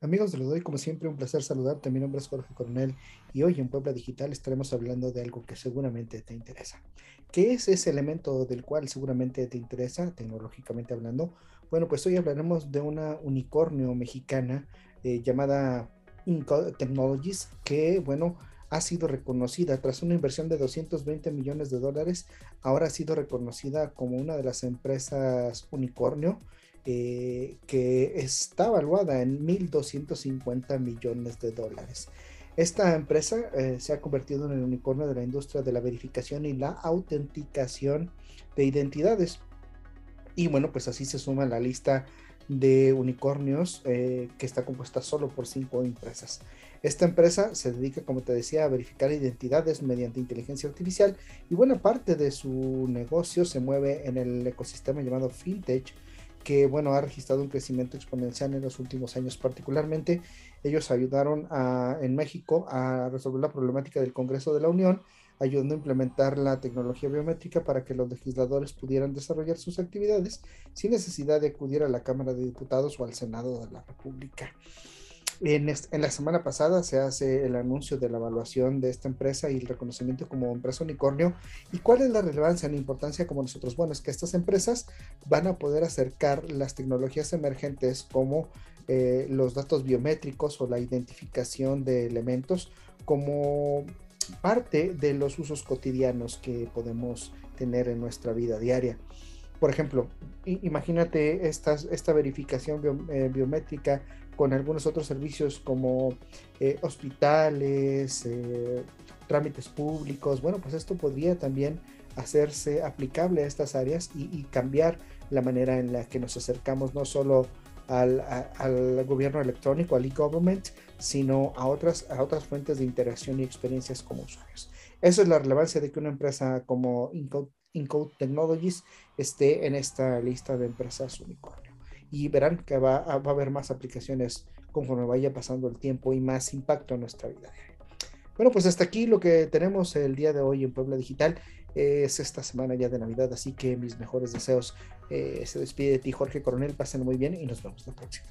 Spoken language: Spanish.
Amigos de doy, como siempre, un placer saludarte. Mi nombre es Jorge Coronel y hoy en Puebla Digital estaremos hablando de algo que seguramente te interesa. ¿Qué es ese elemento del cual seguramente te interesa, tecnológicamente hablando? Bueno, pues hoy hablaremos de una unicornio mexicana eh, llamada Inco Technologies, que, bueno, ha sido reconocida tras una inversión de 220 millones de dólares. Ahora ha sido reconocida como una de las empresas unicornio eh, que está valuada en 1.250 millones de dólares. Esta empresa eh, se ha convertido en el unicornio de la industria de la verificación y la autenticación de identidades. Y bueno, pues así se suma la lista de unicornios eh, que está compuesta solo por cinco empresas. Esta empresa se dedica, como te decía, a verificar identidades mediante inteligencia artificial y buena parte de su negocio se mueve en el ecosistema llamado FinTech, que bueno, ha registrado un crecimiento exponencial en los últimos años particularmente. Ellos ayudaron a, en México a resolver la problemática del Congreso de la Unión, ayudando a implementar la tecnología biométrica para que los legisladores pudieran desarrollar sus actividades sin necesidad de acudir a la Cámara de Diputados o al Senado de la República. En, la semana pasada se hace el anuncio de la evaluación de esta empresa y el reconocimiento como empresa unicornio. ¿Y cuál es la relevancia, la importancia como nosotros? Bueno, es que estas empresas van a poder acercar las tecnologías emergentes como eh, los datos biométricos o la identificación de elementos como parte de los usos cotidianos que podemos tener en nuestra vida diaria. Por ejemplo, imagínate esta verificación eh, biométrica con algunos otros servicios como eh, hospitales, eh, trámites públicos. Bueno, pues esto podría también hacerse aplicable a estas áreas y, cambiar la manera en la que nos acercamos no solo al, al gobierno electrónico, al e-government, sino a otras, a otras fuentes de interacción y experiencias como usuarios. Esa es la relevancia de que una empresa como Incode, Technologies esté en esta lista de empresas unicornio y verán que va, a haber más aplicaciones conforme vaya pasando el tiempo y más impacto en nuestra vida Bueno, pues hasta aquí lo que tenemos el día de hoy en Puebla Digital. Es esta semana ya de Navidad, así que mis mejores deseos. Eh, se despide de ti, Jorge Coronel. Pasen muy bien y nos vemos la próxima.